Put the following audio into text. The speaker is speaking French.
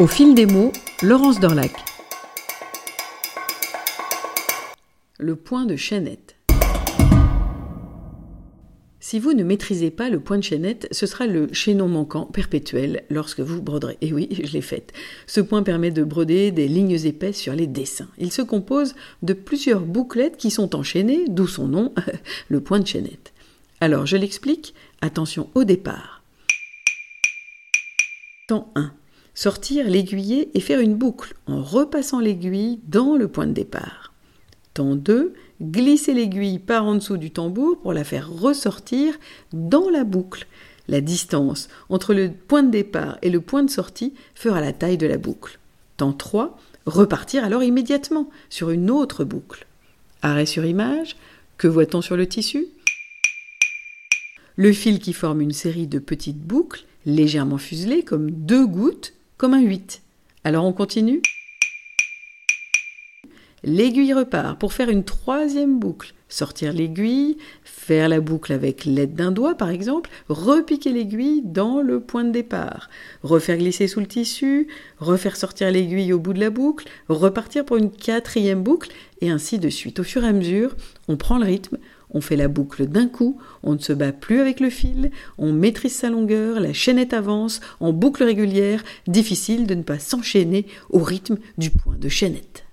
Au fil des mots, Laurence Dorlac. Le point de chaînette. Si vous ne maîtrisez pas le point de chaînette, ce sera le chaînon manquant perpétuel lorsque vous broderez. Et oui, je l'ai fait. Ce point permet de broder des lignes épaisses sur les dessins. Il se compose de plusieurs bouclettes qui sont enchaînées, d'où son nom, le point de chaînette. Alors, je l'explique. Attention au départ. Temps 1 sortir l'aiguiller et faire une boucle en repassant l'aiguille dans le point de départ. Temps 2, glisser l'aiguille par en dessous du tambour pour la faire ressortir dans la boucle. La distance entre le point de départ et le point de sortie fera la taille de la boucle. Temps 3, repartir alors immédiatement sur une autre boucle. Arrêt sur image, que voit-on sur le tissu? Le fil qui forme une série de petites boucles légèrement fuselées comme deux gouttes comme un 8. Alors on continue L'aiguille repart pour faire une troisième boucle. Sortir l'aiguille, faire la boucle avec l'aide d'un doigt par exemple, repiquer l'aiguille dans le point de départ, refaire glisser sous le tissu, refaire sortir l'aiguille au bout de la boucle, repartir pour une quatrième boucle, et ainsi de suite. Au fur et à mesure, on prend le rythme, on fait la boucle d'un coup, on ne se bat plus avec le fil, on maîtrise sa longueur, la chaînette avance en boucle régulière, difficile de ne pas s'enchaîner au rythme du point de chaînette.